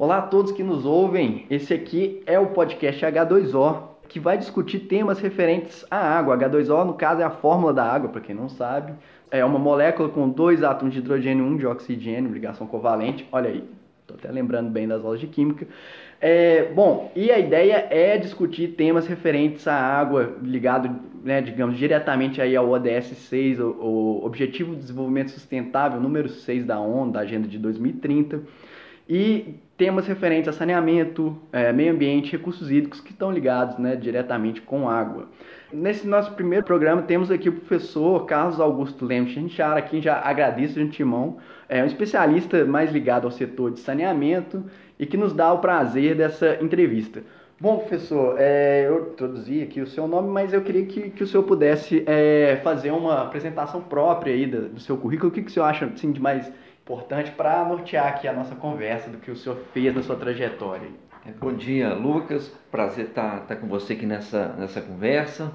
Olá a todos que nos ouvem. Esse aqui é o podcast H2O, que vai discutir temas referentes à água. H2O, no caso, é a fórmula da água, para quem não sabe. É uma molécula com dois átomos de hidrogênio e um de oxigênio, ligação covalente. Olha aí, estou até lembrando bem das aulas de química. É, bom, e a ideia é discutir temas referentes à água, ligado, né, digamos, diretamente aí ao ODS 6, o, o Objetivo de Desenvolvimento Sustentável número 6 da ONU, da Agenda de 2030 e temas referentes a saneamento, é, meio ambiente, recursos hídricos que estão ligados né, diretamente com água. Nesse nosso primeiro programa temos aqui o professor Carlos Augusto Lemos Chinchara, a quem já agradeço de antemão, é um especialista mais ligado ao setor de saneamento e que nos dá o prazer dessa entrevista. Bom, professor, é, eu introduzi aqui o seu nome, mas eu queria que, que o senhor pudesse é, fazer uma apresentação própria aí do, do seu currículo. O que, que o senhor acha assim, de mais importante para nortear aqui a nossa conversa do que o senhor fez na sua trajetória. Bom dia, Lucas. Prazer estar, estar com você aqui nessa, nessa conversa.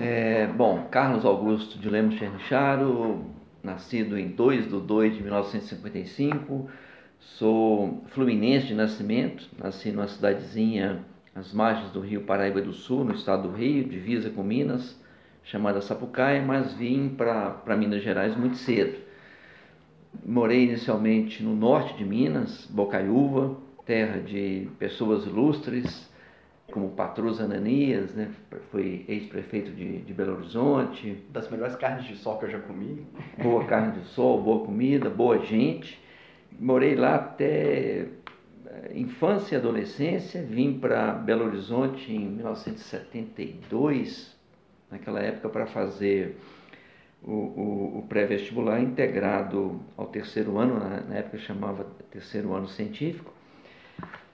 É, bom, Carlos Augusto de Lemos Chernicharo, nascido em 2 de 2 de 1955, sou fluminense de nascimento, nasci numa cidadezinha às margens do rio Paraíba do Sul, no estado do Rio, divisa com Minas, chamada Sapucaia, mas vim para Minas Gerais muito cedo. Morei inicialmente no norte de Minas, Bocaiúva, terra de pessoas ilustres, como Patrus Ananias, né? foi ex-prefeito de, de, Belo Horizonte. Das melhores carnes de sol que eu já comi. Boa carne de sol, boa comida, boa gente. Morei lá até eh, infância e adolescência, vim para Belo Horizonte em 1972, naquela época para fazer o, o, o pré-vestibular integrado ao terceiro ano, na, na, época chamava terceiro ano científico.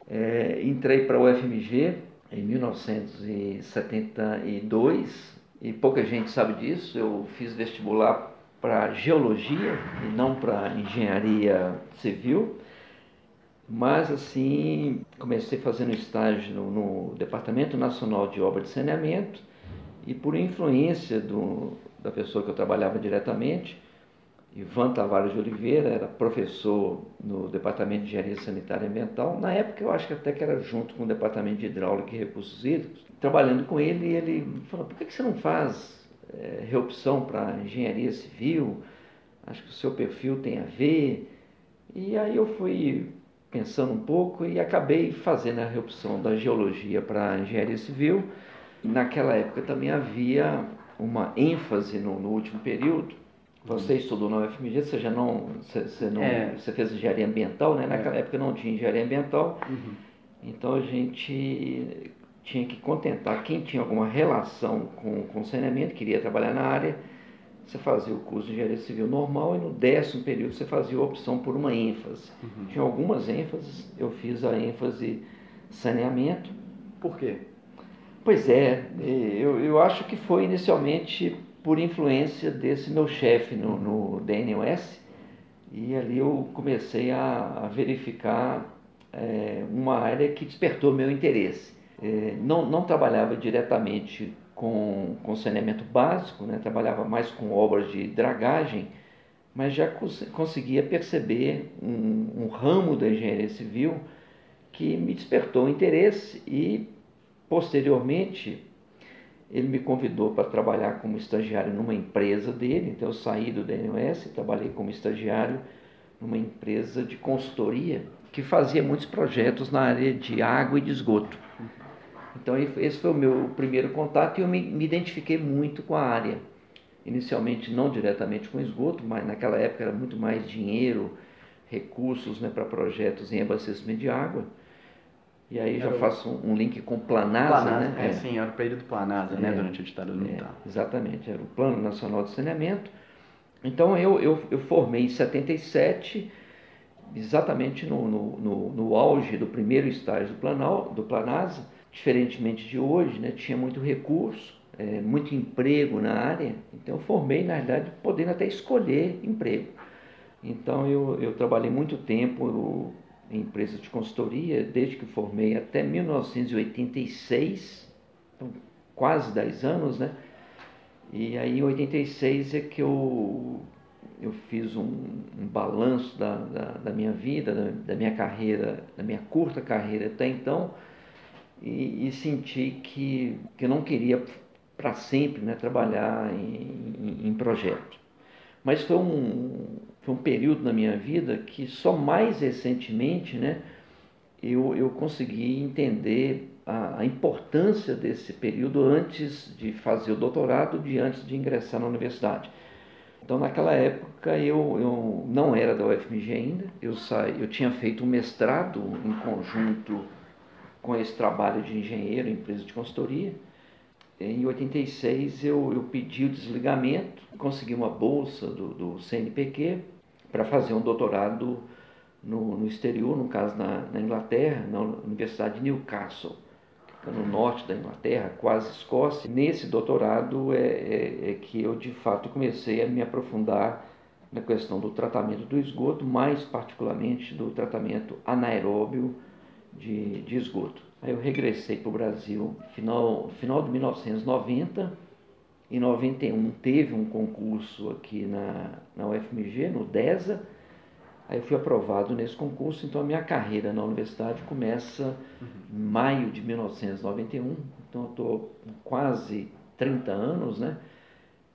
É, entrei para o UFMG em 1972 e pouca gente sabe disso. Eu fiz vestibular para geologia e não para engenharia civil. Mas assim, comecei fazendo estágio no, no Departamento Nacional de Obra de Saneamento e por influência do, da pessoa que eu trabalhava diretamente, Ivan Tavares de Oliveira, era professor no Departamento de Engenharia Sanitária e Ambiental. Na época, eu acho que até que era junto com o Departamento de Hidráulica e Recursos Hídricos. Trabalhando com ele, ele falou: por que você não faz é, reopção para engenharia civil? Acho que o seu perfil tem a ver. E aí eu fui pensando um pouco e acabei fazendo a reopção da geologia para engenharia civil. Naquela época também havia uma ênfase no, no último período. Você uhum. estudou na UFMG, você já não, você, você não, é. você fez engenharia ambiental, né? Naquela é. época não tinha engenharia ambiental, uhum. então a gente tinha que contentar quem tinha alguma relação com, com saneamento, queria trabalhar na área, você fazia o curso de engenharia civil normal e no décimo período você fazia a opção por uma ênfase. Uhum. Tinha algumas ênfases, eu fiz a ênfase saneamento. Por quê? Pois é, eu, eu acho que foi inicialmente por influência desse meu chefe no, no DNOS, e ali eu comecei a, a verificar é, uma área que despertou meu interesse. É, não, não trabalhava diretamente com, com saneamento básico, né? trabalhava mais com obras de dragagem, mas já cons conseguia perceber um, um ramo da engenharia civil que me despertou interesse e Posteriormente, ele me convidou para trabalhar como estagiário numa empresa dele, então eu saí do DNOS e trabalhei como estagiário numa empresa de consultoria que fazia muitos projetos na área de água e de esgoto. Então esse foi o meu primeiro contato e eu me, me identifiquei muito com a área. Inicialmente não diretamente com esgoto, mas naquela época era muito mais dinheiro, recursos né, para projetos em abastecimento de água. E aí já faço um, link com Planasa, Planasa né? É, é, sim, era o período Planasa, né, é, né, durante a ditadura militar. É, exatamente, era o Plano Nacional de Saneamento. Então eu, eu, eu formei em 77, exatamente no, no, no, no auge do primeiro estágio do, Planal, do Planasa, diferentemente de hoje, né, tinha muito recurso, é, muito emprego na área, então eu formei, na verdade, podendo até escolher emprego. Então eu, eu trabalhei muito tempo, em empresas de consultoria, desde que formei até 1986, então quase 10 anos, né? E aí em 86 é que eu eu fiz um, um balanço da, da, da, minha vida, da, da, minha carreira, da minha curta carreira até então, e, e senti que, que eu não queria para sempre né, trabalhar em, em, em projeto. Mas foi um, foi um período na minha vida que só mais recentemente né, eu, eu consegui entender a, a, importância desse período antes de fazer o doutorado, de antes de ingressar na universidade. Então, naquela época, eu, eu não era da UFMG ainda, eu, saí, eu tinha feito um mestrado em conjunto com esse trabalho de engenheiro, empresa de consultoria. Em 86, eu, eu pedi o desligamento, consegui uma bolsa do, do CNPq para fazer um doutorado no, no exterior, no caso na, na Inglaterra, na Universidade de Newcastle no norte da Inglaterra, quase Escócia. Nesse doutorado é, é, é, que eu de fato comecei a me aprofundar na questão do tratamento do esgoto, mais particularmente do tratamento anaeróbio de, de esgoto. Aí eu regressei para o Brasil final final de 1990. Em 91 teve um concurso aqui na, na UFMG, no DESA, Aí eu fui aprovado nesse concurso, então a minha carreira na universidade começa em maio de 1991, então eu estou com quase 30 anos, né?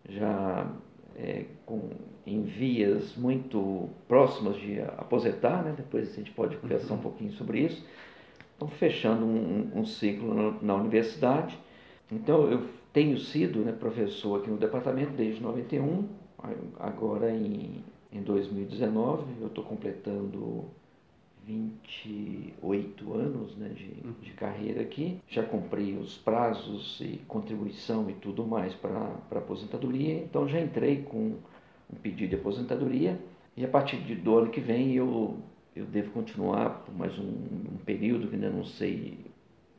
já é, com, em vias muito próximas de aposentar, né? depois a gente pode conversar um uhum. pouquinho sobre isso. Então, fechando um, um ciclo na, na, universidade. Então, eu tenho sido né, professor aqui no departamento desde 91, agora em em 2019. Eu estou completando 28 anos né, de, uhum. de carreira aqui. Já cumpri os prazos e contribuição e tudo mais para aposentadoria, então já entrei com um pedido de aposentadoria e a partir de, do ano que vem eu, eu devo continuar por mais um, um período que ainda não sei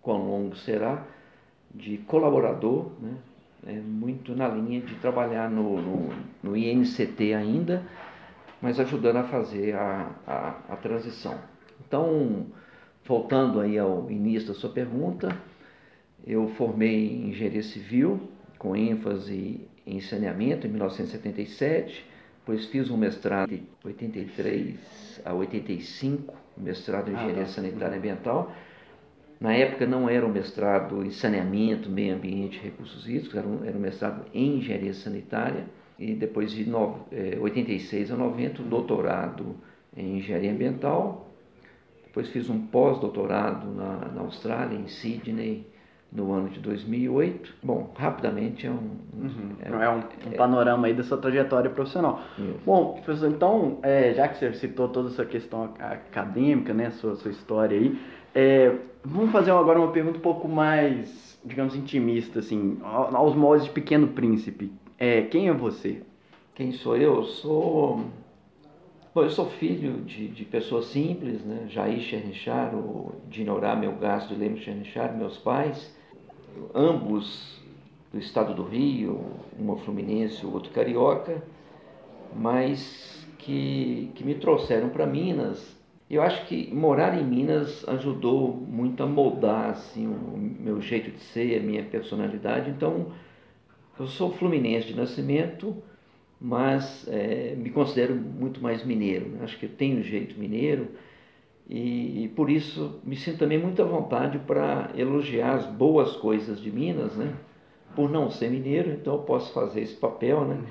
quão longo será, de colaborador, né, é muito na linha de trabalhar no, no, no INCT ainda, mas ajudando a fazer a, a, a transição. Então, voltando aí ao início da sua pergunta, eu formei em engenharia civil, com ênfase em saneamento, em 1977, depois fiz um mestrado de 83 a 85, mestrado em engenharia ah, sanitária e ambiental. Na época não era um mestrado em saneamento, meio ambiente e recursos hídricos, era um, era um mestrado em engenharia sanitária e depois de no, é, 86 a 90, doutorado em engenharia ambiental. Depois fiz um pós-doutorado na, na Austrália, em Sydney, no ano de 2008. Bom, rapidamente é um, uhum. é, é, um, um panorama aí da sua trajetória profissional. Isso. Bom, professor, então, é, já que você citou toda essa questão acadêmica, né, sua, sua história aí, é, vamos fazer agora uma pergunta um pouco mais, digamos, intimista, assim, aos moldes de Pequeno Príncipe. É, quem é você? Quem sou eu? Eu sou. Bom, eu sou filho de, de pessoas simples, né? Jair Chernichar, o Dinorá Melgaço de Lemos Chernichar, meus pais, ambos do estado do Rio, uma fluminense, o outro carioca, mas que, que me trouxeram para Minas. Eu acho que morar em Minas ajudou muito a moldar assim, o meu jeito de ser, a minha personalidade. Então, eu sou fluminense de nascimento, mas é, me considero muito mais mineiro. Né? Acho que eu tenho jeito mineiro e, e, por isso me sinto também muito à vontade para elogiar as boas coisas de Minas, né? Por não ser mineiro, então eu posso fazer esse papel, né?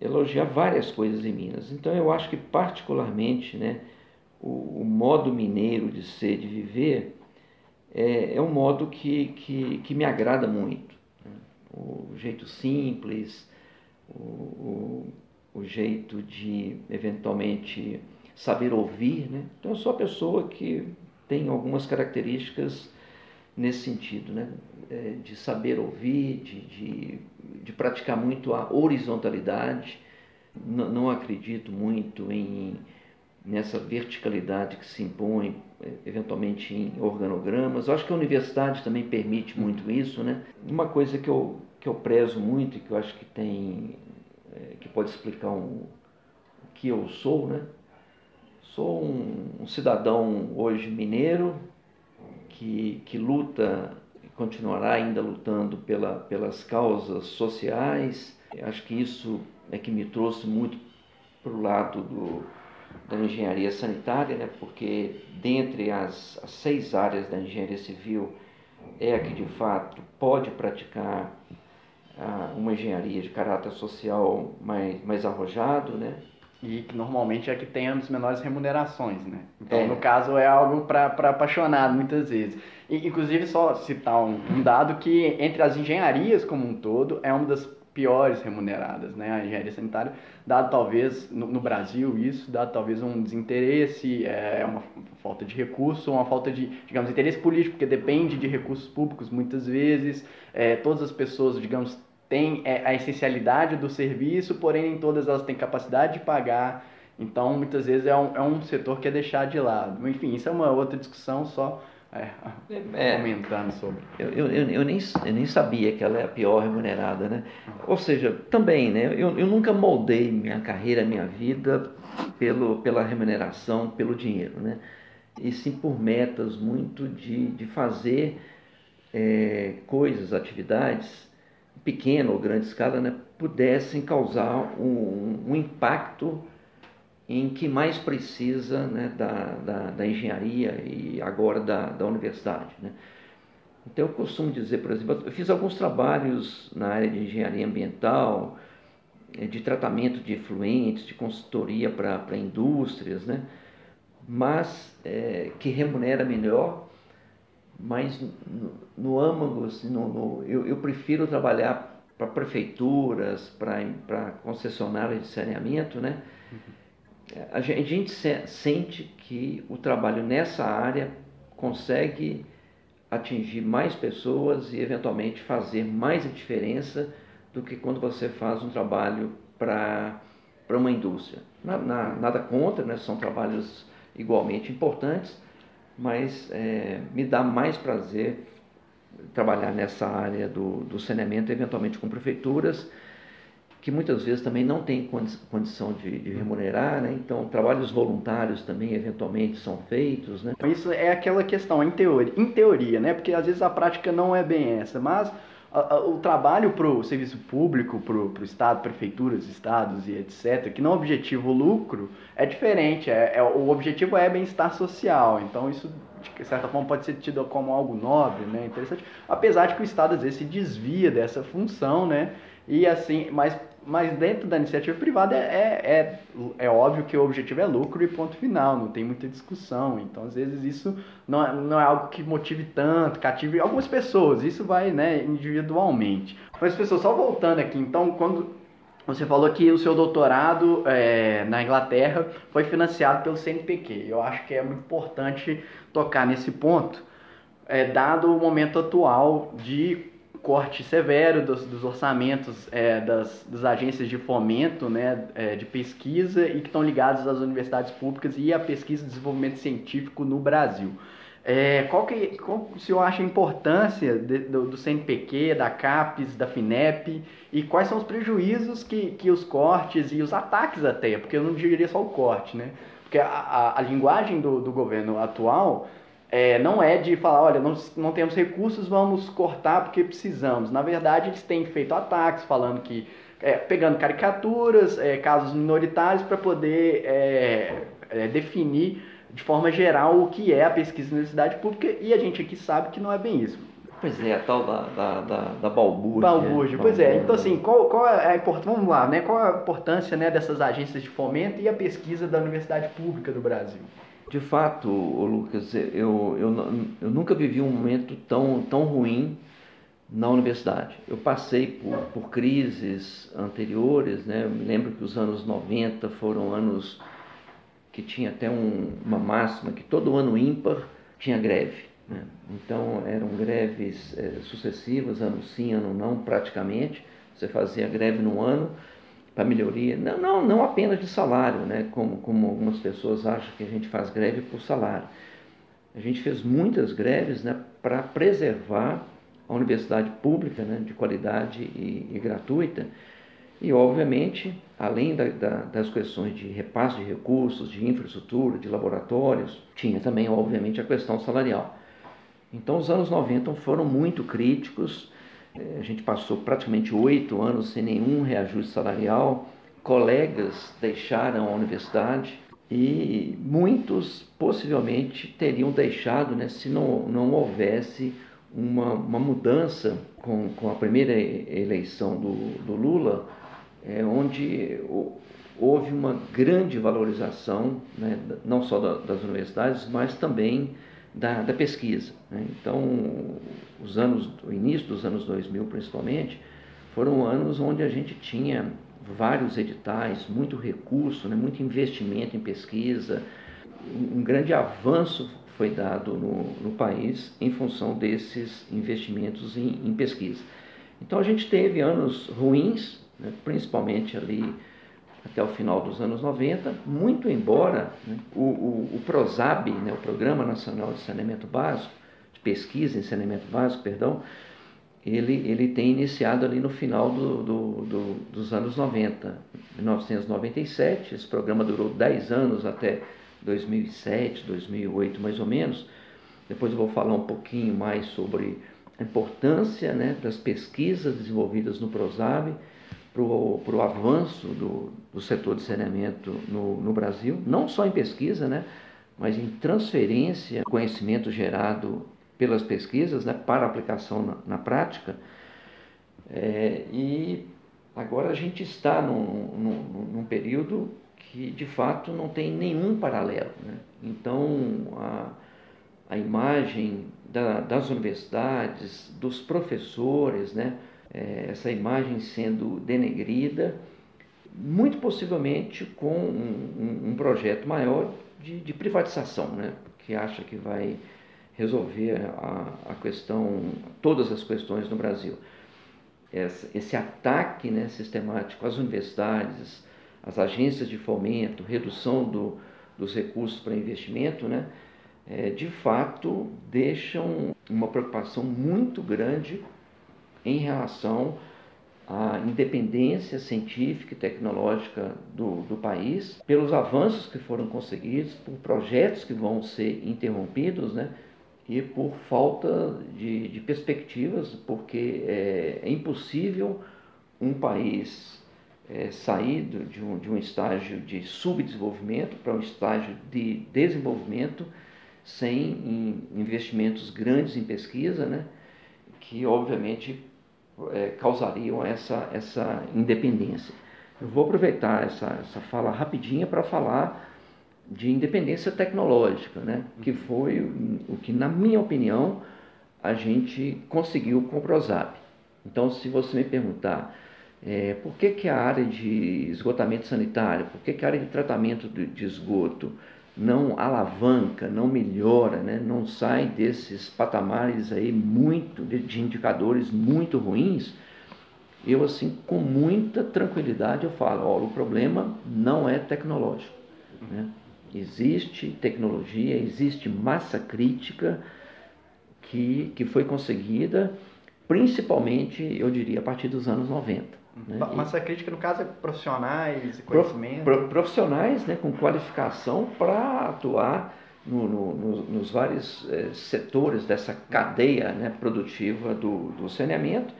Elogiar várias coisas em Minas. Então eu acho que particularmente, né? O, o modo mineiro de ser, de viver, é, é um modo que, que, que me agrada muito o jeito simples, o, o, o jeito de eventualmente saber ouvir. Né? Então eu sou a pessoa que tem algumas características nesse sentido, né? É, de saber ouvir, de, de, de, praticar muito a horizontalidade. N não acredito muito em nessa verticalidade que se impõe é, eventualmente em organogramas. Eu acho que a universidade também permite muito isso, né? Uma coisa que eu, que eu prezo muito e que eu acho que tem é, que pode explicar um, o que eu sou, né? Sou um, um cidadão hoje mineiro que, que luta e continuará ainda lutando pela, pelas causas sociais. Acho que isso é que me trouxe muito para o lado do, da engenharia sanitária, né? porque dentre as, as seis áreas da engenharia civil é a que de fato pode praticar ah, uma engenharia de caráter social mais, mais arrojado, né? E que normalmente é que tem as menores remunerações, né? Então, é. no caso, é algo para apaixonado muitas vezes. E, inclusive, só citar um, um dado que entre as engenharias como um todo é uma das piores remuneradas, né? A engenharia sanitária, dado talvez no, no Brasil isso, dado talvez um desinteresse, é uma falta de recurso, uma falta de, digamos, interesse político, porque depende de recursos públicos muitas vezes. É, todas as pessoas, digamos, têm é, a essencialidade do serviço, porém nem todas elas têm capacidade de pagar. Então, muitas vezes é um, é um setor que é deixado de lado. Enfim, isso é uma outra discussão só é, é, comentando sobre. Eu, eu, eu, nem, eu nem sabia que ela é a pior remunerada, né? Ou seja, também, né? Eu, eu nunca moldei minha carreira, minha vida pelo, pela remuneração, pelo dinheiro, né? E sim por metas muito de, de fazer é, coisas, atividades, pequena ou grande escala, né? Pudessem causar um, um impacto em que mais precisa né, da, da, da, engenharia e agora da, da universidade. Né? Então, eu costumo dizer, por exemplo, eu fiz alguns trabalhos na área de engenharia ambiental, eh, de tratamento de efluentes, de consultoria para indústrias, né? mas é, que remunera melhor, mas no, no âmago, assim, no, no, eu, eu prefiro trabalhar para prefeituras, para concessionárias de saneamento, né? Uhum a gente sente que o trabalho nessa área consegue atingir mais pessoas e eventualmente fazer mais diferença do que quando você faz um trabalho para uma indústria. Na, na, nada contra, né? são trabalhos igualmente importantes, mas é, me dá mais prazer trabalhar nessa área do, do saneamento, eventualmente com prefeituras, que muitas vezes também não tem condição de, de, remunerar, né? então trabalhos voluntários também eventualmente são feitos. Né? Isso é aquela questão, em teoria, em teoria, né? porque às vezes a prática não é bem essa, mas a, a, o trabalho para o serviço público, para o Estado, prefeituras, estados e etc., que não é objetivo lucro, é diferente, é, é o objetivo é bem-estar social, então isso de certa forma pode ser tido como algo nobre, né? interessante, apesar de que o Estado às vezes se desvia dessa função, né? E assim, mas mas dentro da iniciativa privada é, é, é, é, óbvio que o objetivo é lucro e ponto final, não tem muita discussão. Então, às vezes, isso não é, não é algo que motive tanto, cative algumas pessoas, isso vai né, individualmente. Mas, pessoal, só voltando aqui, então, quando você falou que o seu doutorado é, na Inglaterra foi financiado pelo CNPq, eu acho que é muito importante tocar nesse ponto, é, dado o momento atual de corte severo dos, dos orçamentos é, das, das, agências de fomento né, é, de pesquisa e que estão ligadas às universidades públicas e à pesquisa e desenvolvimento científico no Brasil. É, qual que qual o senhor acha a importância de, do, do, CNPq, da CAPES, da FINEP e quais são os prejuízos que, que os cortes e os ataques até, porque eu não diria só o corte, né? Porque a, a, a linguagem do, do governo atual é, não é de falar, olha, não, não temos recursos, vamos cortar porque precisamos. Na verdade, eles têm feito ataques falando que, é, pegando caricaturas, é, casos minoritários para poder é, é, definir de forma geral o que é a pesquisa na universidade pública e a gente aqui sabe que não é bem isso. Pois é, a tal da, da, da, da balbúrdia. Balbúrdia, pois é. Então, assim, qual, qual é a importância, vamos lá, né? Qual a importância né, dessas agências de fomento e a pesquisa da universidade pública do Brasil? De fato, Lucas, eu, eu, eu nunca vivi um momento tão, tão ruim na universidade. Eu passei por, por crises anteriores, né? eu me lembro que os anos 90 foram anos que tinha até um, uma máxima que todo ano ímpar tinha greve. Né? Então eram greves é, sucessivas, ano sim, ano não, praticamente. Você fazia greve num ano, para melhoria, não, não, não apenas de salário, né? como, como algumas pessoas acham que a gente faz greve por salário. A gente fez muitas greves né, para preservar a universidade pública né, de qualidade e, e gratuita. E, obviamente, além da, da, das questões de repasse de recursos, de infraestrutura, de laboratórios, tinha também, obviamente, a questão salarial. Então, os anos 90 foram muito críticos a gente passou praticamente oito anos sem nenhum reajuste salarial, colegas deixaram a universidade e muitos possivelmente teriam deixado né, se não, não houvesse uma, uma mudança com, com a primeira eleição do, do Lula, é, onde houve uma grande valorização, né, não só da, das universidades, mas também da, da pesquisa. Né? Então, os anos, o início dos anos 2000 principalmente, foram anos onde a gente tinha vários editais, muito recurso, né, muito investimento em pesquisa, um grande avanço foi dado no, no país em função desses investimentos em, em, pesquisa. Então a gente teve anos ruins, né, principalmente ali até o final dos anos 90, muito embora né, o, o, o, PROSAB, né, o Programa Nacional de Saneamento Básico, de Pesquisa em Saneamento Básico, perdão, ele, ele tem iniciado ali no final do, do, do, dos anos 90, 1997, esse programa durou 10 anos até 2007, 2008 mais ou menos. Depois eu vou falar um pouquinho mais sobre a importância né, das pesquisas desenvolvidas no PROSAB para o avanço do, do setor de saneamento no, no Brasil, não só em pesquisa, né, mas em transferência de conhecimento gerado pelas pesquisas né, para aplicação na, na prática. É, e agora a gente está num, num, num período que de fato não tem nenhum paralelo. Né? Então, a, a imagem da, das universidades, dos professores, né? É, essa imagem sendo denegrida, muito possivelmente com um, um, um projeto maior de, de, privatização, né? que acha que vai resolver a, a questão, todas as questões no Brasil. Esse, esse ataque né, sistemático às universidades, as agências de fomento, redução do, dos recursos para investimento, né, é, de fato deixam uma preocupação muito grande em relação à independência científica e tecnológica do, do país, pelos avanços que foram conseguidos, por projetos que vão ser interrompidos, né, e por falta de, de perspectivas, porque é, é impossível um país é, sair de um, de um estágio de subdesenvolvimento para um estágio de desenvolvimento sem investimentos grandes em pesquisa, né, que obviamente é, causariam essa, essa independência. Eu vou aproveitar essa, essa fala rapidinha para falar de independência tecnológica, né, que foi o que, na minha opinião, a gente conseguiu com o ProSap. Então, se você me perguntar é, por que, que a área de esgotamento sanitário, por que, que a área de tratamento de, de esgoto não alavanca, não melhora, né, não sai desses patamares aí muito de, indicadores muito ruins, eu assim com muita tranquilidade eu falo, olha, o problema não é tecnológico, né? existe tecnologia, existe massa crítica que, que foi conseguida, principalmente, eu diria, a partir dos anos 90. Né? Massa crítica, no caso, é profissionais, conhecimento? Pro, profissionais né, com qualificação para atuar no, no, no, nos vários eh, setores dessa cadeia né, produtiva do, do saneamento,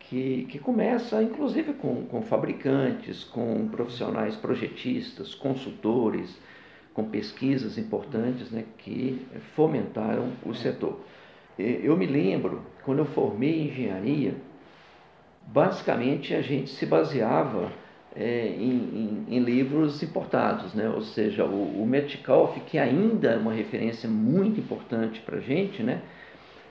que, que começa inclusive com, com fabricantes, com profissionais projetistas, consultores, com pesquisas importantes né, que fomentaram o setor. Eu me lembro, quando eu formei engenharia, basicamente a gente se baseava é, em, em, em, livros importados, né? ou seja, o, o Metcalfe, que ainda é uma referência muito importante para a gente, né?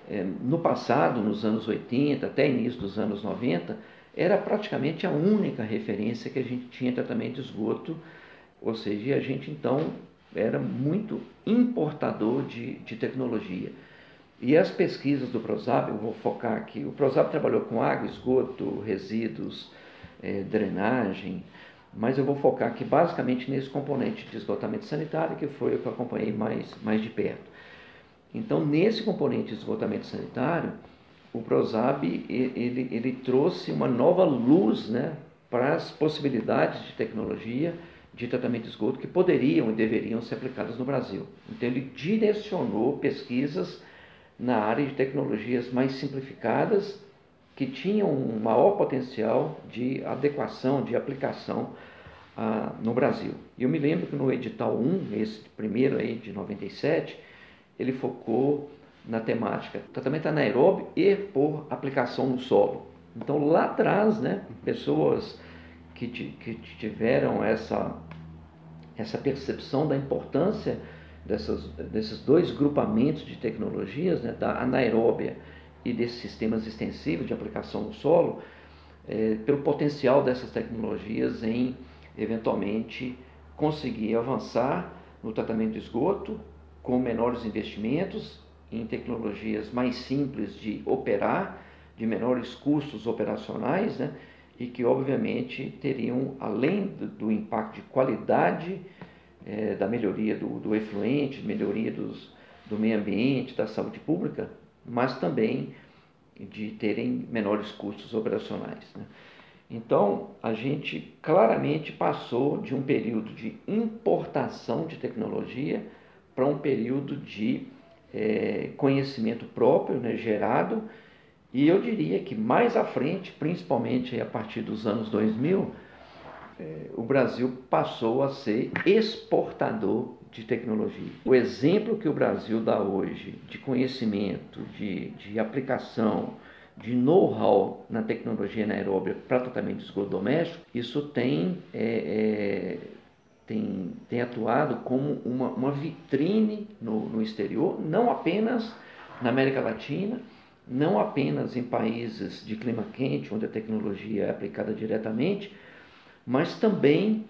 É, no passado, nos anos 80, até início dos anos 90, era praticamente a única referência que a gente tinha tratamento de esgoto, ou seja, a gente então era muito importador de, de tecnologia. E as pesquisas do ProSab, eu vou focar aqui, o ProSab trabalhou com água, esgoto, resíduos, é, drenagem, mas eu vou focar aqui basicamente nesse componente de esgotamento sanitário, que foi o que eu acompanhei mais, mais de perto. Então, nesse componente de esgotamento sanitário, o ProSab ele, ele trouxe uma nova luz né, para as possibilidades de tecnologia de tratamento de esgoto que poderiam e deveriam ser aplicadas no Brasil. Então, ele direcionou pesquisas na área de tecnologias mais simplificadas que tinham um maior potencial de adequação, de aplicação ah, no Brasil. E eu me lembro que no edital 1, esse primeiro aí de 97, ele focou na temática tratamento anaeróbio e por aplicação no solo. Então lá atrás, né, pessoas que, que tiveram essa, essa percepção da importância dessas, desses dois grupamentos de tecnologias, né, da anaeróbia e desses sistemas extensivos de aplicação no solo, é, pelo potencial dessas tecnologias em eventualmente conseguir avançar no tratamento de esgoto com menores investimentos em tecnologias mais simples de operar, de menores custos operacionais, né? e que obviamente teriam, além do, do impacto de qualidade, é, da melhoria do, do efluente, melhoria dos, do meio ambiente, da saúde pública, mas também de terem menores custos operacionais. Né? Então, a gente claramente passou de um período de importação de tecnologia para um período de é, conhecimento próprio, né, gerado, e eu diria que mais à frente, principalmente a partir dos anos 2000, é, o Brasil passou a ser exportador de tecnologia. O exemplo que o Brasil dá hoje de conhecimento, de, de aplicação, de know-how na tecnologia anaeróbia para tratamento de esgoto doméstico, isso tem, é, é, tem, tem atuado como uma, uma vitrine no, no exterior, não apenas na América Latina, não apenas em países de clima quente, onde a tecnologia é aplicada diretamente, mas também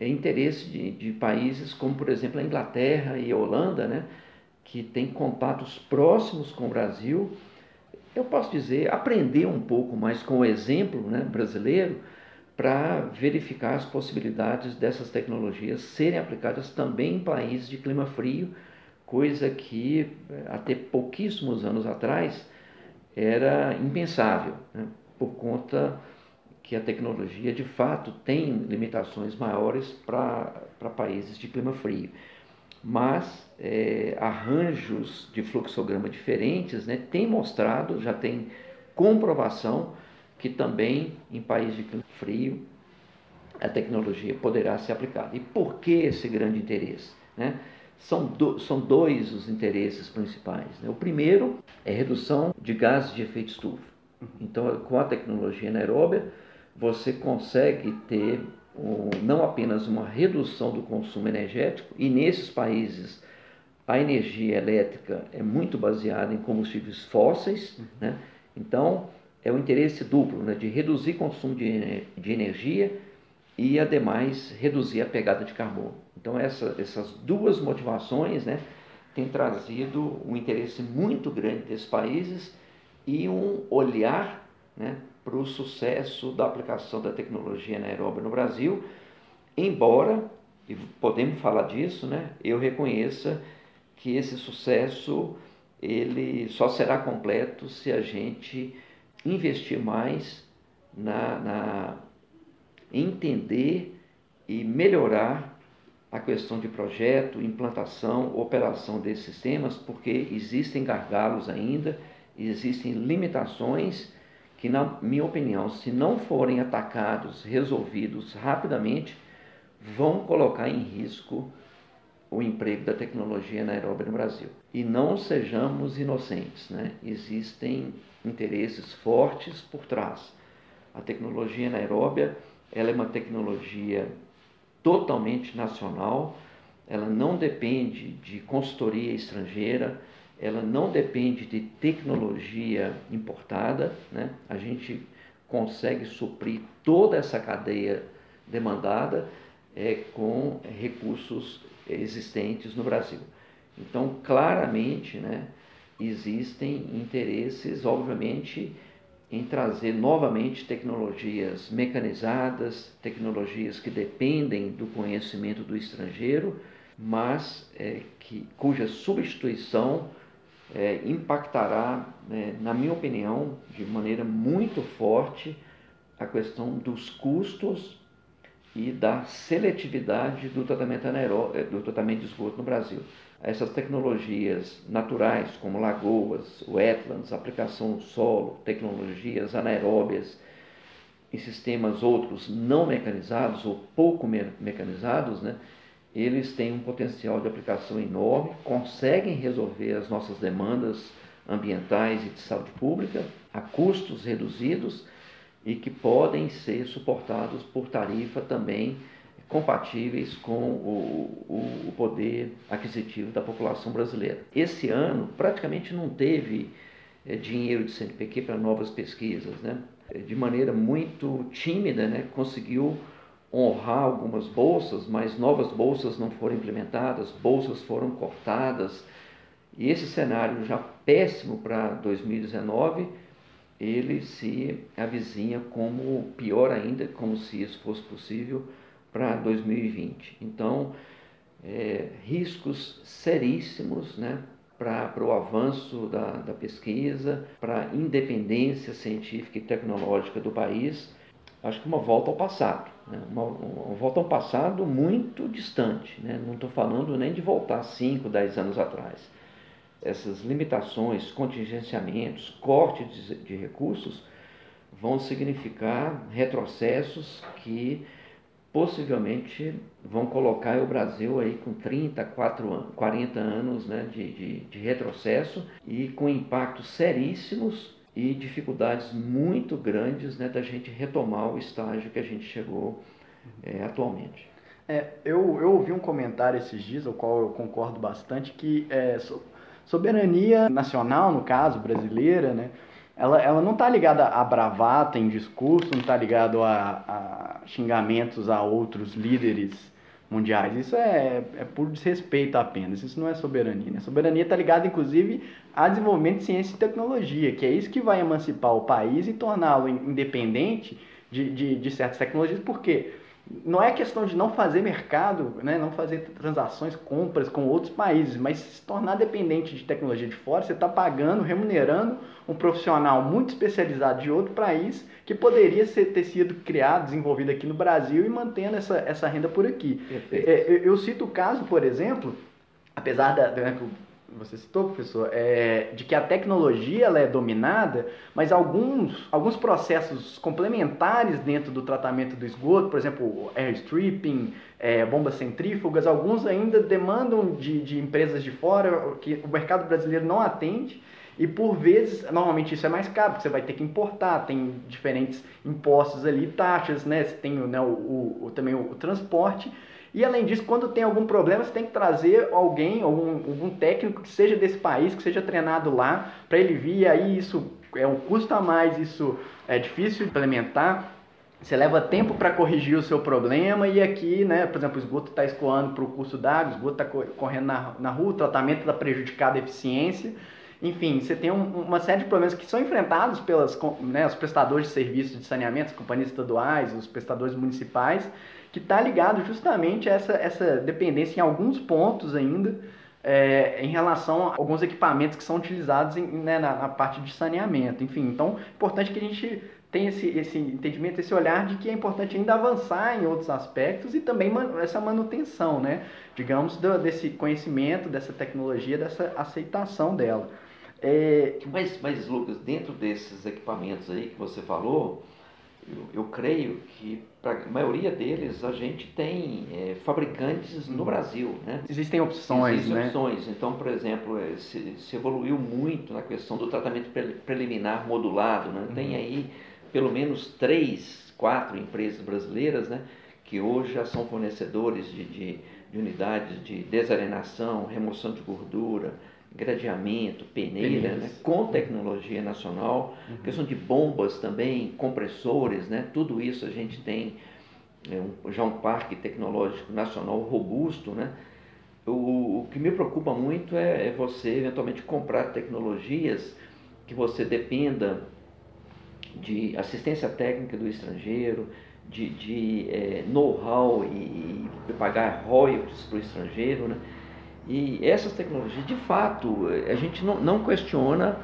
é interesse de, de países como, por exemplo, a Inglaterra e a Holanda, né, que têm contatos próximos com o Brasil. Eu posso dizer, aprender um pouco mais com o exemplo né, brasileiro para verificar as possibilidades dessas tecnologias serem aplicadas também em países de clima frio, coisa que eh, até pouquíssimos anos atrás era impensável, né, por conta que a tecnologia de fato tem limitações maiores para países de clima frio. Mas é, arranjos de fluxograma diferentes né, têm mostrado, já tem comprovação que também em países de clima frio a tecnologia poderá ser aplicada. E por que esse grande interesse? Né? São, do, são dois os interesses principais. Né? O primeiro é redução de gases de efeito estufa. Então, com a tecnologia anaeróbia, você consegue ter um, não apenas uma redução do consumo energético, e nesses países a energia elétrica é muito baseada em combustíveis fósseis, né? então é o interesse duplo né? de reduzir o consumo de, de energia e, ademais, reduzir a pegada de carbono. Então, essa, essas duas motivações né, têm trazido um interesse muito grande desses países e um olhar né, para o sucesso da aplicação da tecnologia anaeróbica no Brasil, embora, e podemos falar disso, né, eu reconheça que esse sucesso ele só será completo se a gente investir mais na, na entender e melhorar a questão de projeto, implantação, operação desses sistemas, porque existem gargalos ainda, existem limitações que, na minha opinião, se não forem atacados, resolvidos rapidamente, vão colocar em risco o emprego da tecnologia anaeróbica no Brasil. E não sejamos inocentes, né? existem interesses fortes por trás. A tecnologia anaeróbia ela é uma tecnologia totalmente nacional, ela não depende de consultoria estrangeira, ela não depende de tecnologia importada, né? a gente consegue suprir toda essa cadeia demandada é, com recursos existentes no Brasil. Então, claramente, né, existem interesses, obviamente, em trazer novamente tecnologias mecanizadas, tecnologias que dependem do conhecimento do estrangeiro, mas é, que, cuja substituição é, impactará, né, na minha opinião, de maneira muito forte a questão dos custos e da seletividade do tratamento, anaeró, é, do tratamento de esgoto no Brasil. Essas tecnologias naturais, como lagoas, wetlands, aplicação no solo, tecnologias anaeróbias, em sistemas outros não mecanizados ou pouco mecanizados, né, eles têm um potencial de aplicação enorme, conseguem resolver as nossas demandas ambientais e de saúde pública a custos reduzidos e que podem ser suportados por tarifa também compatíveis com o, o, o, poder aquisitivo da população brasileira. Esse ano praticamente não teve é, dinheiro de CNPq para novas pesquisas, né? de maneira muito tímida, né? conseguiu honrar algumas bolsas, mas novas bolsas não foram implementadas, bolsas foram cortadas. E esse cenário já péssimo para 2019, ele se avizinha como pior ainda, como se isso fosse possível para 2020. Então, é, riscos seríssimos né, para o avanço da, da pesquisa, para a independência científica e tecnológica do país. Acho que uma volta ao passado, né? uma volta ao passado muito distante. Né? Não estou falando nem de voltar 5, 10 anos atrás. Essas limitações, contingenciamentos, cortes de, de recursos vão significar retrocessos que possivelmente vão colocar o Brasil aí com 30, 40 anos né, de, de, de retrocesso e com impactos seríssimos e dificuldades muito grandes né, da gente retomar o estágio que a gente chegou é, atualmente. É, eu, eu ouvi um comentário esses dias, ao qual eu concordo bastante, que é, soberania nacional, no caso, brasileira, né, ela, ela não está ligada a bravata em discurso, não está ligado a, a, xingamentos a outros líderes mundiais. Isso é, é por desrespeito apenas, isso não é soberania. Né? Soberania está ligada, inclusive, a desenvolvimento de ciência e tecnologia, que é isso que vai emancipar o país e torná-lo independente de, de, de certas tecnologias, porque quê? Não é questão de não fazer mercado, né, não fazer transações, compras com outros países, mas se tornar dependente de tecnologia de fora, você está pagando, remunerando um profissional muito especializado de outro país que poderia ser, ter sido criado, desenvolvido aqui no Brasil e mantendo essa, essa renda por aqui. É, eu, eu, cito o caso, por exemplo, apesar da, né, você citou, professor, é, de que a tecnologia ela é dominada, mas alguns, alguns processos complementares dentro do tratamento do esgoto, por exemplo, airstripping, é, bombas centrífugas, alguns ainda demandam de, de empresas de fora que o mercado brasileiro não atende. E por vezes, normalmente isso é mais caro, porque você vai ter que importar, tem diferentes impostos ali, taxas, né? Você tem né, o, o também o, o transporte. E além disso, quando tem algum problema, você tem que trazer alguém, algum, algum técnico que seja desse país, que seja treinado lá, para ele vir. E aí isso é um custo a mais, isso é difícil de implementar. Você leva tempo para corrigir o seu problema e aqui, né, por exemplo, o esgoto está escoando para o curso d'água, o esgoto está correndo na, na rua, o tratamento está prejudicado a eficiência. Enfim, você tem um, uma série de problemas que são enfrentados pelos né, os prestadores de serviços de saneamento, as companhias estaduais, os prestadores municipais, que está ligado justamente a essa, essa dependência em alguns pontos ainda, é, em relação a alguns equipamentos que são utilizados em, né, na, na, parte de saneamento. Enfim, então é importante que a gente tenha esse, esse entendimento, esse olhar de que é importante ainda avançar em outros aspectos e também man, essa manutenção, né, digamos, do, desse conhecimento, dessa tecnologia, dessa aceitação dela. É... Mas, mas, Lucas, dentro desses equipamentos aí que você falou, eu, eu creio que para a maioria deles a gente tem é, fabricantes no uhum. Brasil. Né? Existem opções, Existem né? opções. Então, por exemplo, é, se, se, evoluiu muito na questão do tratamento preliminar modulado. Né? Uhum. Tem aí pelo menos três, quatro empresas brasileiras né, que hoje já são fornecedores de, de, de unidades de desarenação, remoção de gordura, gradeamento, peneira, né, com tecnologia nacional, uhum. questão de bombas também, compressores, né, tudo isso a gente tem é, um, já um parque tecnológico nacional robusto, né, o, o que me preocupa muito é, é, você eventualmente comprar tecnologias que você dependa de assistência técnica do estrangeiro, de, de é, know-how e, e pagar royalties para o estrangeiro, né? E essas tecnologias, de fato, a gente não, não questiona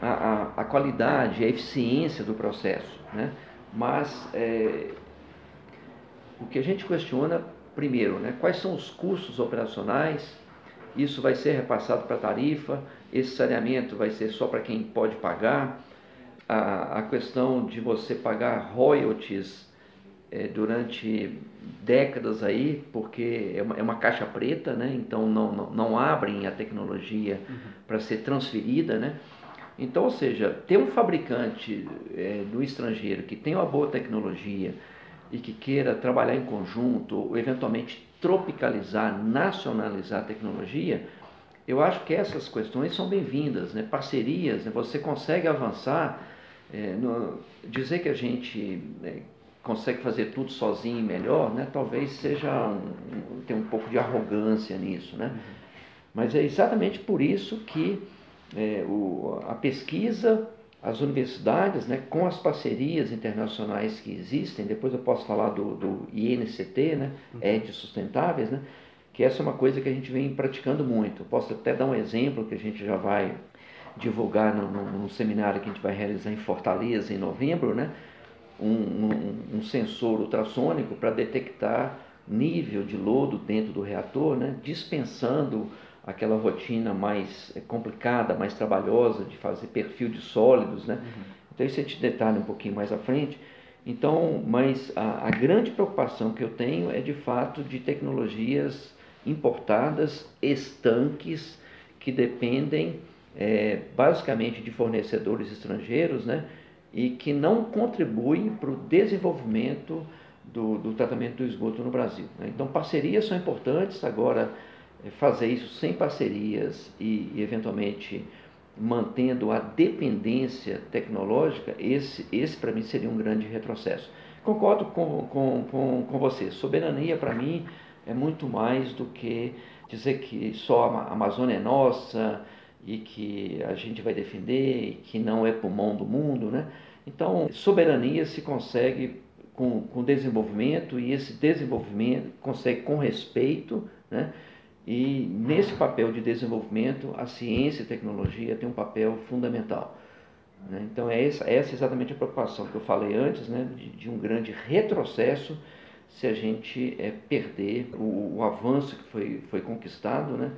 a, a, a, qualidade, a eficiência do processo, né? mas é, o que a gente questiona, primeiro, né, quais são os custos operacionais, isso vai ser repassado para a tarifa, esse saneamento vai ser só para quem pode pagar, a, a questão de você pagar royalties é, durante décadas aí, porque é uma, é uma, caixa preta, né? então não, não, não abrem a tecnologia uhum. para ser transferida. Né? Então, ou seja, ter um fabricante é, no estrangeiro que tem uma boa tecnologia e que queira trabalhar em conjunto, ou eventualmente tropicalizar, nacionalizar a tecnologia, eu acho que essas questões são bem-vindas, né? parcerias, né? você consegue avançar, é, no, dizer que a gente né, consegue fazer tudo sozinho melhor, né? talvez seja um, tem um pouco de arrogância nisso, né? Uhum. Mas é exatamente por isso que é, o, a pesquisa, as universidades, né, com as parcerias internacionais que existem, depois eu posso falar do, do INCT, né, uhum. ED Sustentáveis, né, que essa é uma coisa que a gente vem praticando muito. Eu posso até dar um exemplo que a gente já vai divulgar no seminário que a gente vai realizar em Fortaleza em novembro, né, um, um, um sensor ultrassônico para detectar nível de lodo dentro do reator, né, dispensando aquela rotina mais eh, complicada, mais trabalhosa de fazer perfil de sólidos, né? Uhum. Então isso a gente detalha um pouquinho mais à frente. Então, mas a, a, grande preocupação que eu tenho é de fato de tecnologias importadas, estanques, que dependem é, basicamente de fornecedores estrangeiros, né? E que não contribuem para o desenvolvimento do, do, tratamento do esgoto no Brasil. Né? Então, parcerias são importantes. Agora, é, fazer isso sem parcerias e, e eventualmente mantendo a dependência tecnológica, esse, esse para mim seria um grande retrocesso. Concordo com, com, com, com você. Soberania para mim é muito mais do que dizer que só a Amazônia é nossa e que a gente vai defender que não é pulmão do mundo, né? Então, soberania se consegue com, com desenvolvimento e esse desenvolvimento consegue com respeito, né? E nesse papel de desenvolvimento, a ciência e a tecnologia tem um papel fundamental. Né? Então, é essa, essa é exatamente a preocupação que eu falei antes, né? de, de um grande retrocesso se a gente é, perder o, o, avanço que foi, foi conquistado, né?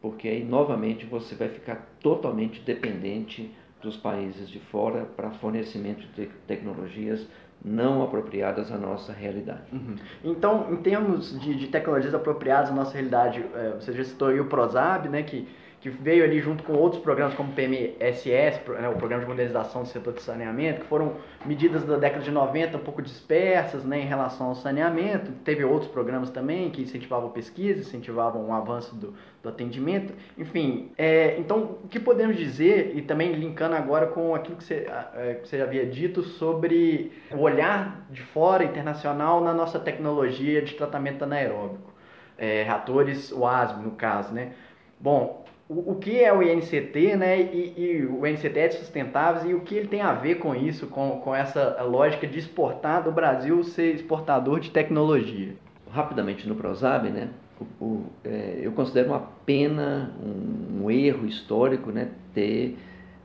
Porque aí novamente você vai ficar totalmente dependente dos países de fora para fornecimento de tecnologias não apropriadas à nossa realidade. Uhum. Então, em termos de, de, tecnologias apropriadas à nossa realidade, é, você já citou aí o ProSab, né, que que veio ali junto com outros programas como o PMSS, né, o Programa de Modernização do Setor de Saneamento, que foram medidas da década de 90 um pouco dispersas né, em relação ao saneamento. Teve outros programas também que incentivavam pesquisa, incentivavam o avanço do, do atendimento. Enfim, é, então o que podemos dizer, e também linkando agora com aquilo que você, é, que você já havia dito sobre o olhar de fora, internacional, na nossa tecnologia de tratamento anaeróbico. É, reatores WASB, no caso, né? Bom, o, que é o INCT, né? E, e, o INCT é de sustentáveis e o que ele tem a ver com isso, com, com essa lógica de exportar do Brasil ser exportador de tecnologia? Rapidamente no Prozab, né? O, o, é, eu considero uma pena, um, um erro histórico, né? Ter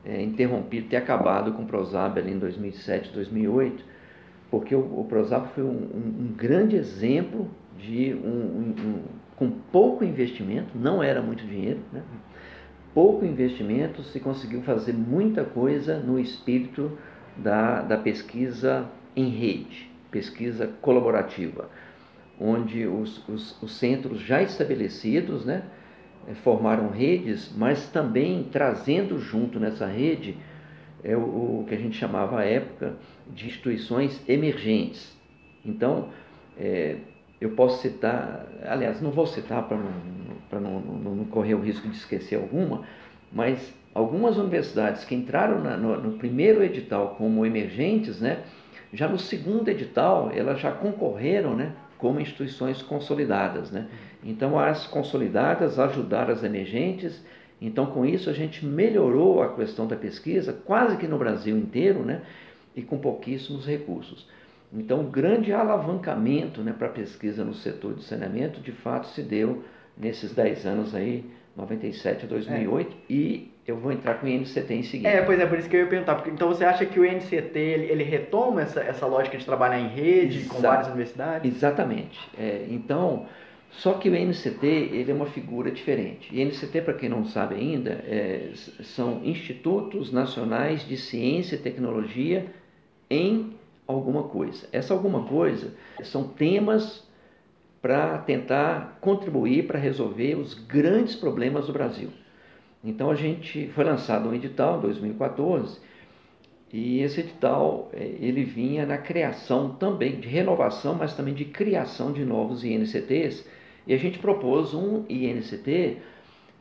é, interrompido, ter acabado com o Prozab ali em 2007, 2008, porque o, o Prozab foi um, um, um grande exemplo de um, com pouco investimento, não era muito dinheiro, né? Pouco investimento se conseguiu fazer muita coisa no espírito da, da pesquisa em rede, pesquisa colaborativa, onde os, os, os centros já estabelecidos né, eh, formaram redes, mas também trazendo junto nessa rede é o, o que a gente chamava à época de instituições emergentes. Então, é, eu posso citar, aliás, não vou citar para não, não, não, correr o risco de esquecer alguma, mas algumas universidades que entraram na, no, no, primeiro edital como emergentes, né, já no segundo edital elas já concorreram né, como instituições consolidadas. Né? Então as consolidadas ajudaram as emergentes, então com isso a gente melhorou a questão da pesquisa quase que no Brasil inteiro né, e com pouquíssimos recursos. Então, o grande alavancamento né, para a pesquisa no setor de saneamento, de fato, se deu nesses 10 anos aí, 97 a 2008, é. e eu vou entrar com o INCT em seguida. É, pois é, por isso que eu ia perguntar. Porque, então, você acha que o INCT, ele, ele retoma essa, essa lógica de trabalhar em rede, Exa com várias universidades? Exatamente. É, então, Só que o NCT ele é uma figura diferente. E NCT, para quem não sabe ainda, é, são Institutos Nacionais de Ciência e Tecnologia em alguma coisa. Essa alguma coisa são temas para tentar contribuir para resolver os grandes problemas do Brasil. Então a gente foi lançado um edital em 2014 e esse edital é, ele vinha na criação também de renovação, mas também de criação de novos INCTs e a gente propôs um INCT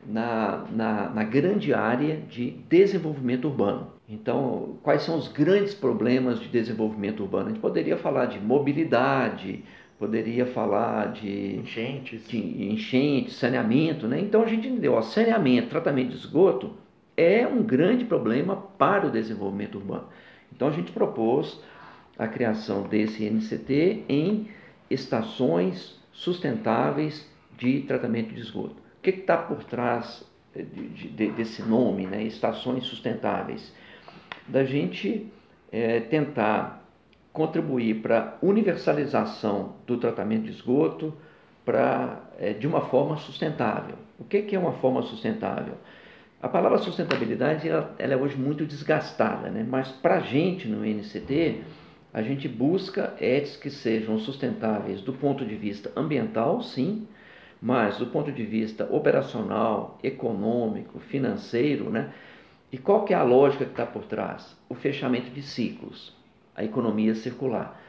na, na, na grande área de desenvolvimento urbano. Então, quais são os grandes problemas de desenvolvimento urbano? A gente poderia falar de mobilidade, poderia falar de enchentes, de enchentes saneamento, né? Então a gente entendeu, ó, saneamento, tratamento de esgoto é um grande problema para o desenvolvimento urbano. Então a gente propôs a criação desse NCT em estações sustentáveis de tratamento de esgoto. O que está por trás de, de, desse nome, né? estações sustentáveis? Da gente é, tentar contribuir para a universalização do tratamento de esgoto para, é, de uma forma sustentável. O que, que é uma forma sustentável? A palavra sustentabilidade ela, ela é hoje muito desgastada, né? mas para a gente no NCT, a gente busca ETs que sejam sustentáveis do ponto de vista ambiental, sim, mas do ponto de vista operacional, econômico, financeiro, né? E qual que é a lógica que está por trás? O fechamento de ciclos a economia circular.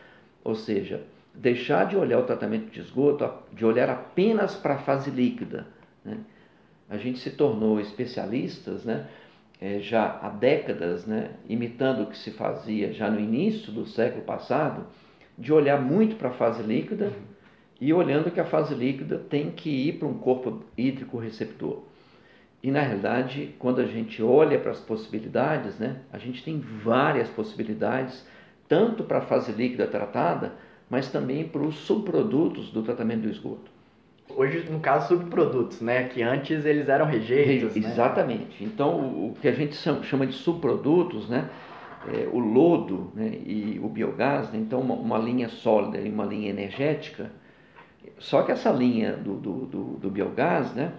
Ou seja, deixar de olhar o tratamento de esgoto, de olhar apenas para a fase líquida. Né? A gente se tornou especialistas né, é, já há décadas, né, imitando o que se fazia já no início do século passado, de olhar muito para a fase líquida e olhando que a fase líquida tem que ir para um corpo hídrico receptor. E na realidade, quando a gente olha para as possibilidades, né, a gente tem várias possibilidades tanto para a fase líquida tratada, mas também para os subprodutos do tratamento do esgoto. Hoje, no caso, subprodutos, né? Que antes eles eram rejeitos. Re né? Exatamente. Então, o que a gente chama de subprodutos, né? É, o lodo né? e o biogás, né? então uma, uma, linha sólida e uma linha energética. Só que essa linha do, do, do, do biogás, né?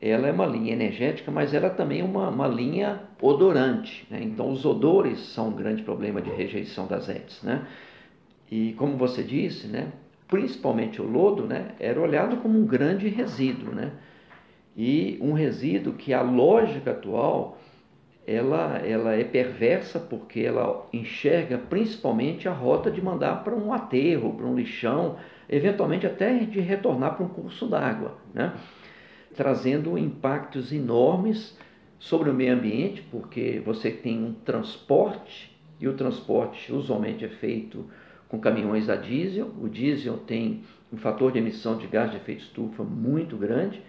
Ela é uma linha energética, mas ela também é uma, uma linha odorante. Né? Então, os odores são um grande problema de rejeição das ETs. Né? E, como você disse, né? principalmente o lodo né? era olhado como um grande resíduo. Né? E um resíduo que a lógica atual ela, ela é perversa porque ela enxerga principalmente a rota de mandar para um aterro, para um lixão, eventualmente até de retornar para um curso d'água. Né? Trazendo impactos enormes sobre o meio ambiente, porque você tem um transporte, e o transporte usualmente é feito com caminhões a diesel. O diesel tem um fator de emissão de gás de efeito estufa muito grande,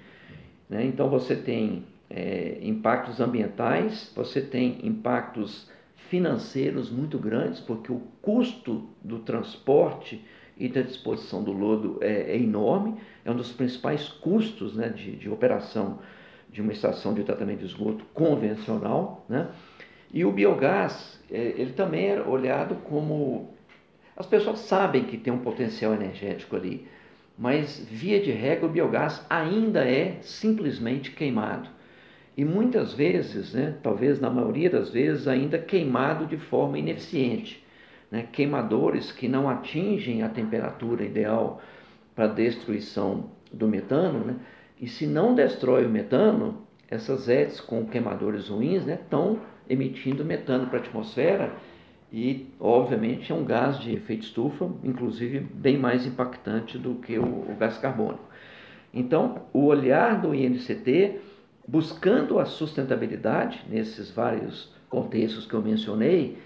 né? então você tem é, impactos ambientais, você tem impactos financeiros muito grandes, porque o custo do transporte e da disposição do lodo é, é enorme, é um dos principais custos né, de, de operação de uma estação de tratamento de esgoto convencional. Né? E o biogás, é, ele também é olhado como. As pessoas sabem que tem um potencial energético ali, mas via de regra o biogás ainda é simplesmente queimado. E muitas vezes, né, talvez na maioria das vezes, ainda queimado de forma ineficiente né, queimadores que não atingem a temperatura ideal para destruição do metano, né, e se não destrói o metano, essas ETs com queimadores ruins estão né, emitindo metano para a atmosfera e, obviamente, é um gás de efeito estufa, inclusive bem mais impactante do que o, o gás carbônico. Então, o olhar do INCT, buscando a sustentabilidade nesses vários contextos que eu mencionei,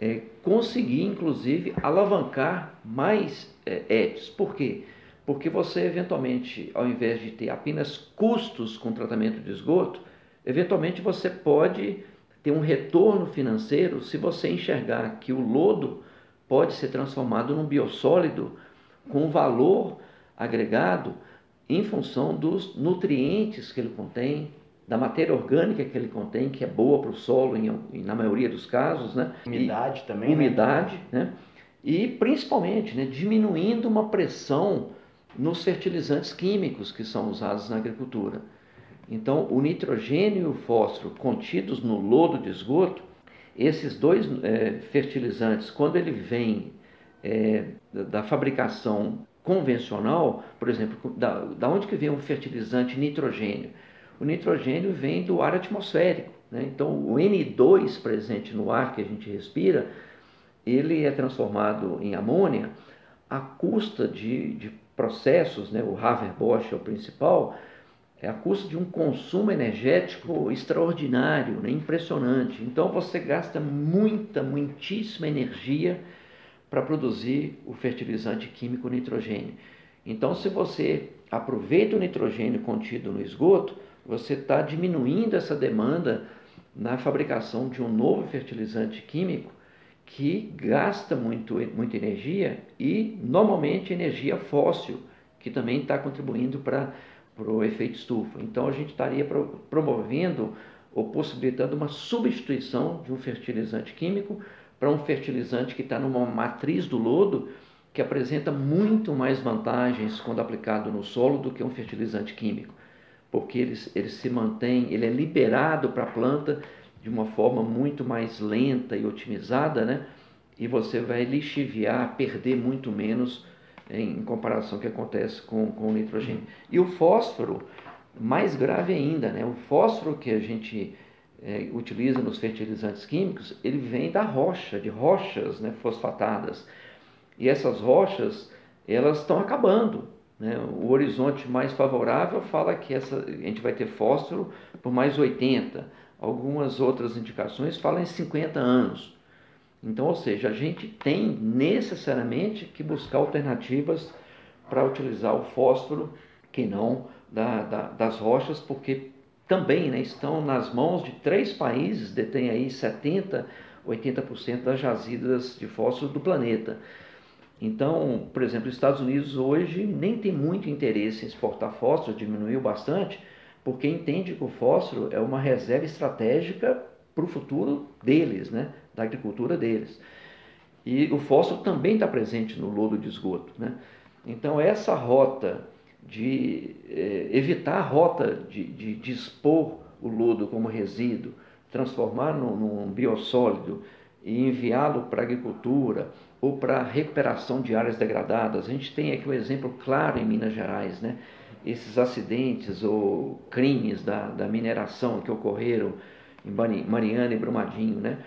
é, conseguir, inclusive, alavancar mais é, ETs. Por quê? Porque você, eventualmente, ao invés de ter apenas custos com tratamento de esgoto, eventualmente você pode ter um retorno financeiro se você enxergar que o lodo pode ser transformado num biossólido com valor agregado em função dos nutrientes que ele contém, da matéria orgânica que ele contém, que é boa para o solo em, na maioria dos casos, né? Umidade e, também. Umidade, né? né? E principalmente, né, diminuindo uma pressão nos fertilizantes químicos que são usados na agricultura. Então, o nitrogênio e o fósforo contidos no lodo de esgoto, esses dois é, fertilizantes, quando ele vem é, da fabricação convencional, por exemplo, da, da onde que vem um fertilizante nitrogênio? O nitrogênio vem do ar atmosférico. Né? Então, o N2 presente no ar que a gente respira, ele é transformado em amônia à custa de, de processos, né? o Haber-Bosch é o principal, é a custa de um consumo energético extraordinário, né? impressionante. Então, você gasta muita, muitíssima energia para produzir o fertilizante químico nitrogênio. Então, se você aproveita o nitrogênio contido no esgoto, você está diminuindo essa demanda na fabricação de um novo fertilizante químico que gasta muito, muita energia e normalmente energia fóssil, que também está contribuindo para o efeito estufa. Então a gente estaria pro, promovendo ou possibilitando uma substituição de um fertilizante químico para um fertilizante que está numa matriz do lodo que apresenta muito mais vantagens quando aplicado no solo do que um fertilizante químico, porque ele, ele se mantém, ele é liberado para a planta de uma forma muito mais lenta e otimizada, né? E você vai lixiviar, perder muito menos em comparação com o que acontece com, com o nitrogênio. E o fósforo, mais grave ainda, né? O fósforo que a gente é, utiliza nos fertilizantes químicos, ele vem da rocha, de rochas né, fosfatadas. E essas rochas, elas estão acabando. Né? O horizonte mais favorável fala que essa, a gente vai ter fósforo por mais 80. Algumas outras indicações falam em 50 anos. Então, ou seja, a gente tem necessariamente que buscar alternativas para utilizar o fósforo que não da, da, das rochas, porque também né, estão nas mãos de três países, detêm aí 70%, 80% das jazidas de fósforo do planeta. Então, por exemplo, os Estados Unidos hoje nem tem muito interesse em exportar fósforo, diminuiu bastante, porque entende que o fósforo é uma reserva estratégica para o futuro deles, né, da agricultura deles. E o fósforo também está presente no lodo de esgoto. Né? Então, essa rota de eh, evitar a rota de, de, de, expor o lodo como resíduo, transformar num, num biossólido e enviá-lo para a agricultura ou para recuperação de áreas degradadas. A gente tem aqui um exemplo claro em Minas Gerais, né? esses acidentes ou crimes da, da mineração que ocorreram em Mariana e Brumadinho, né?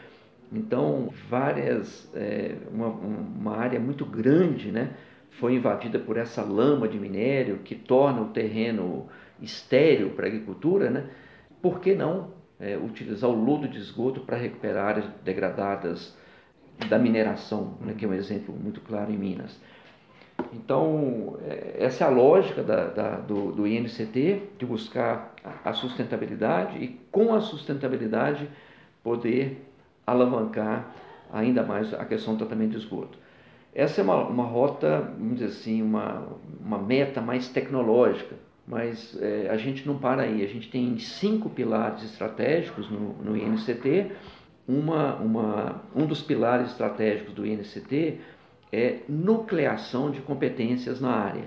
Então, várias, é, uma, uma área muito grande, né? foi invadida por essa lama de minério que torna o terreno estéril para a agricultura, né? por que não é, utilizar o lodo de esgoto para recuperar áreas degradadas da mineração, né? que é um exemplo muito claro em Minas? Então, é, essa é a lógica da, da, do, do INCT, de buscar a sustentabilidade e, com a sustentabilidade, poder alavancar ainda mais a questão do tratamento de esgoto. Essa é uma, uma rota, vamos dizer assim, uma, uma meta mais tecnológica, mas é, a gente não para aí. A gente tem cinco pilares estratégicos no, no INCT. Uma, uma, um dos pilares estratégicos do INCT é nucleação de competências na área.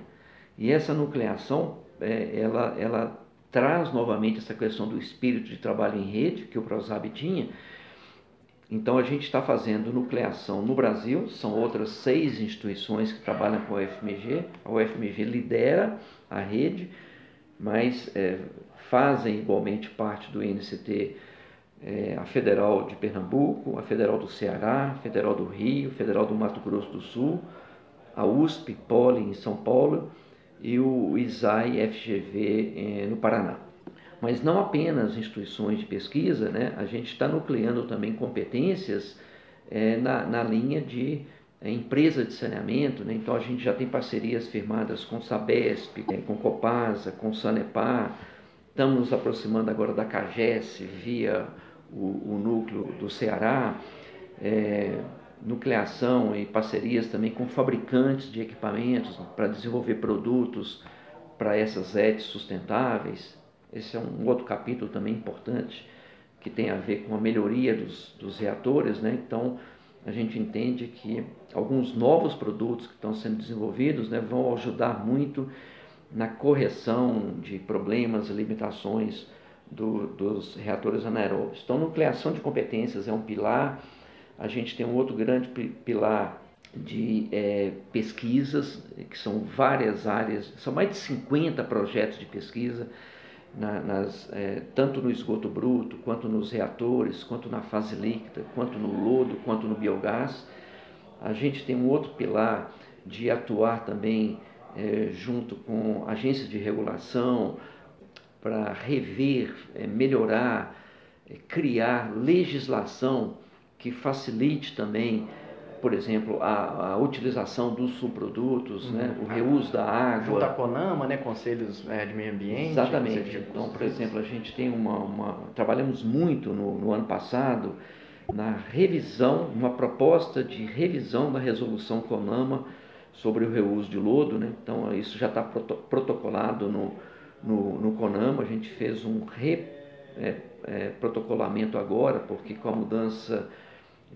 E essa nucleação, é, ela, ela traz novamente essa questão do espírito de trabalho em rede que o ProSab tinha, então a gente está fazendo nucleação no Brasil, são outras seis instituições que trabalham com a UFMG. A UFMG lidera a rede, mas é, fazem igualmente parte do INCT é, a Federal de Pernambuco, a Federal do Ceará, a Federal do Rio, a Federal do Mato Grosso do Sul, a USP, Poli em São Paulo e o ISAI FGV é, no Paraná mas não apenas instituições de pesquisa, né? a gente está nucleando também competências é, na, na linha de é, empresa de saneamento, né? então a gente já tem parcerias firmadas com Sabesp, é, com Copasa, com Sanepar, estamos nos aproximando agora da CAGES via o, o núcleo do Ceará, é, nucleação e parcerias também com fabricantes de equipamentos para desenvolver produtos para essas redes sustentáveis. Esse é um outro capítulo também importante que tem a ver com a melhoria dos, dos reatores, né? Então, a gente entende que alguns novos produtos que estão sendo desenvolvidos né, vão ajudar muito na correção de problemas, limitações do, dos reatores anaeróbios. Então, nucleação de competências é um pilar. A gente tem um outro grande pilar de é, pesquisas, que são várias áreas, são mais de 50 projetos de pesquisa, na, nas, é, tanto no esgoto bruto, quanto nos reatores, quanto na fase líquida, quanto no lodo, quanto no biogás. A gente tem um outro pilar de atuar também é, junto com agências de regulação para rever, é, melhorar, é, criar legislação que facilite também por exemplo, a, a utilização dos subprodutos, uhum. né, o reuso da água. Junto à CONAMA, né, Conselhos é, de Meio Ambiente. Exatamente. Então, por exemplo, a gente tem uma... uma trabalhamos muito no, no ano passado na revisão, uma proposta de revisão da resolução CONAMA sobre o reuso de lodo. Né? Então, isso já está protocolado no, no, no CONAMA. A gente fez um re, é, é, protocolamento agora, porque com a mudança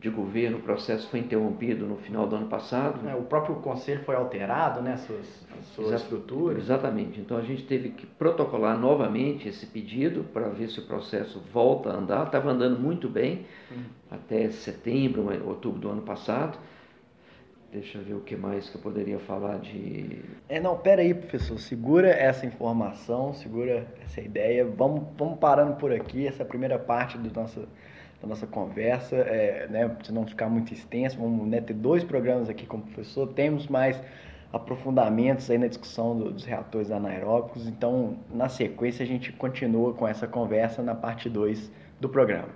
de governo, o processo foi interrompido no final do ano passado. É, o próprio conselho foi alterado, né, suas, suas estruturas. Exatamente. Então a gente teve que protocolar novamente esse pedido para ver se o processo volta a andar. Estava andando muito bem hum. até setembro, outubro do ano passado. Deixa eu ver o que mais que eu poderia falar de. É, não, pera aí, professor. Segura essa informação, segura essa ideia. Vamos, vamos parando por aqui, essa primeira parte do nosso da nossa conversa, é, né, para não ficar muito extenso, vamos né, ter dois programas aqui com o professor, temos mais aprofundamentos aí na discussão do, dos reatores anaeróbicos, então na sequência a gente continua com essa conversa na parte 2 do programa.